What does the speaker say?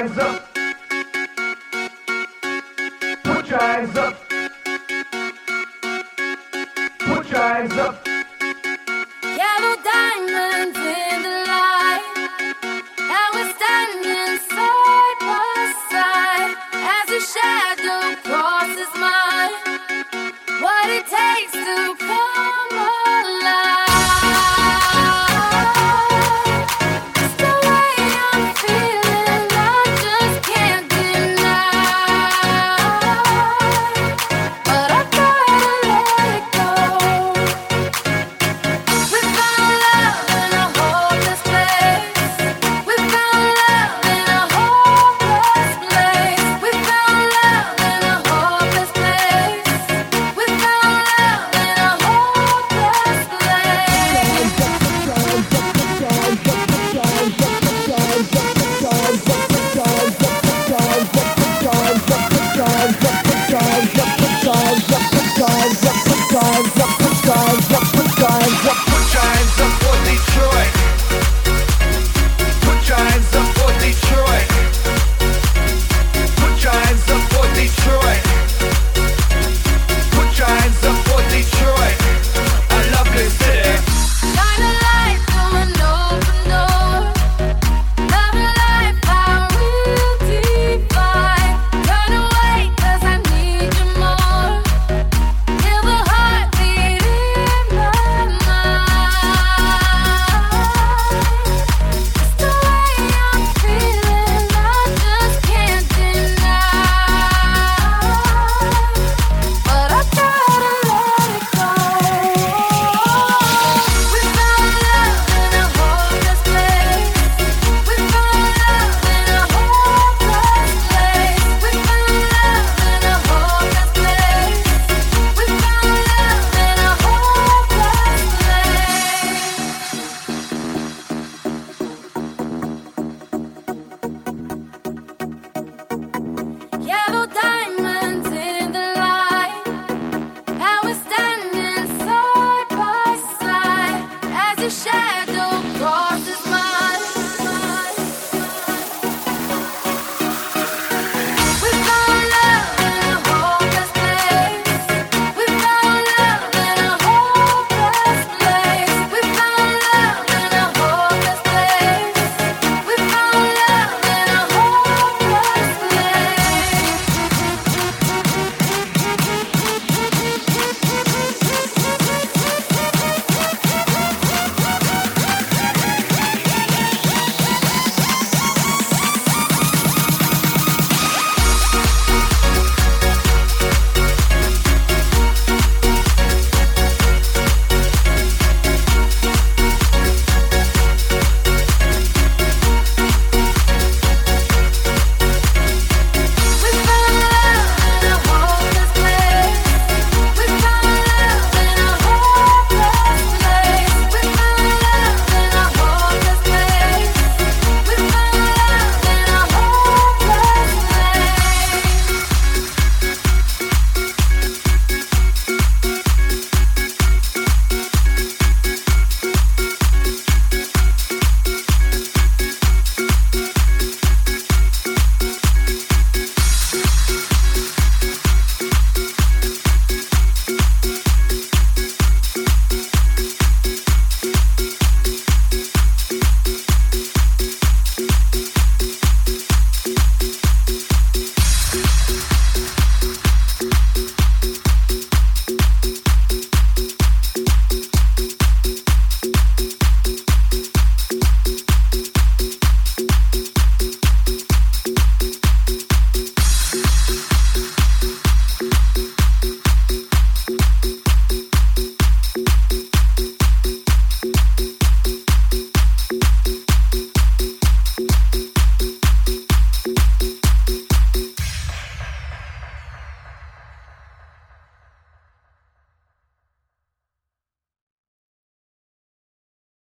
eyes up. Put your eyes up. Put your eyes up. Yellow diamonds in the light, and we're standing side by side as your shadow crosses mine. What it takes to